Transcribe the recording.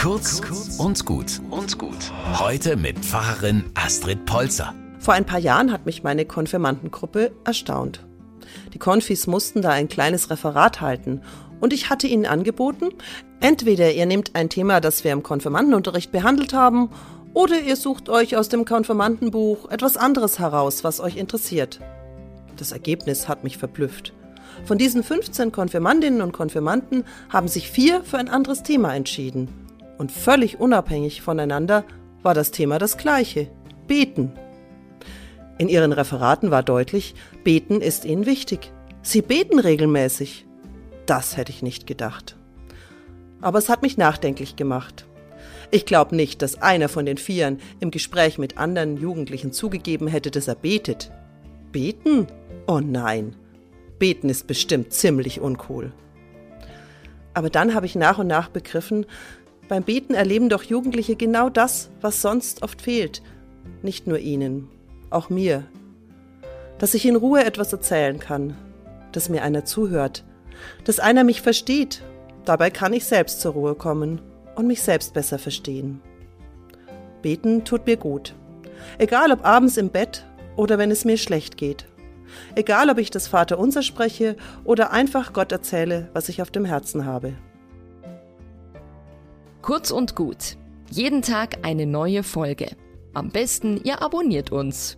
Kurz und gut und gut. Heute mit Pfarrerin Astrid Polzer. Vor ein paar Jahren hat mich meine Konfirmandengruppe erstaunt. Die Konfis mussten da ein kleines Referat halten und ich hatte ihnen angeboten, entweder ihr nehmt ein Thema, das wir im Konfirmandenunterricht behandelt haben, oder ihr sucht euch aus dem Konfirmandenbuch etwas anderes heraus, was euch interessiert. Das Ergebnis hat mich verblüfft. Von diesen 15 Konfirmandinnen und Konfirmanden haben sich vier für ein anderes Thema entschieden. Und völlig unabhängig voneinander war das Thema das gleiche. Beten. In ihren Referaten war deutlich, Beten ist ihnen wichtig. Sie beten regelmäßig. Das hätte ich nicht gedacht. Aber es hat mich nachdenklich gemacht. Ich glaube nicht, dass einer von den Vieren im Gespräch mit anderen Jugendlichen zugegeben hätte, dass er betet. Beten? Oh nein. Beten ist bestimmt ziemlich uncool. Aber dann habe ich nach und nach begriffen, beim Beten erleben doch Jugendliche genau das, was sonst oft fehlt. Nicht nur ihnen, auch mir. Dass ich in Ruhe etwas erzählen kann, dass mir einer zuhört, dass einer mich versteht. Dabei kann ich selbst zur Ruhe kommen und mich selbst besser verstehen. Beten tut mir gut. Egal ob abends im Bett oder wenn es mir schlecht geht. Egal ob ich das Vaterunser spreche oder einfach Gott erzähle, was ich auf dem Herzen habe. Kurz und gut. Jeden Tag eine neue Folge. Am besten, ihr abonniert uns.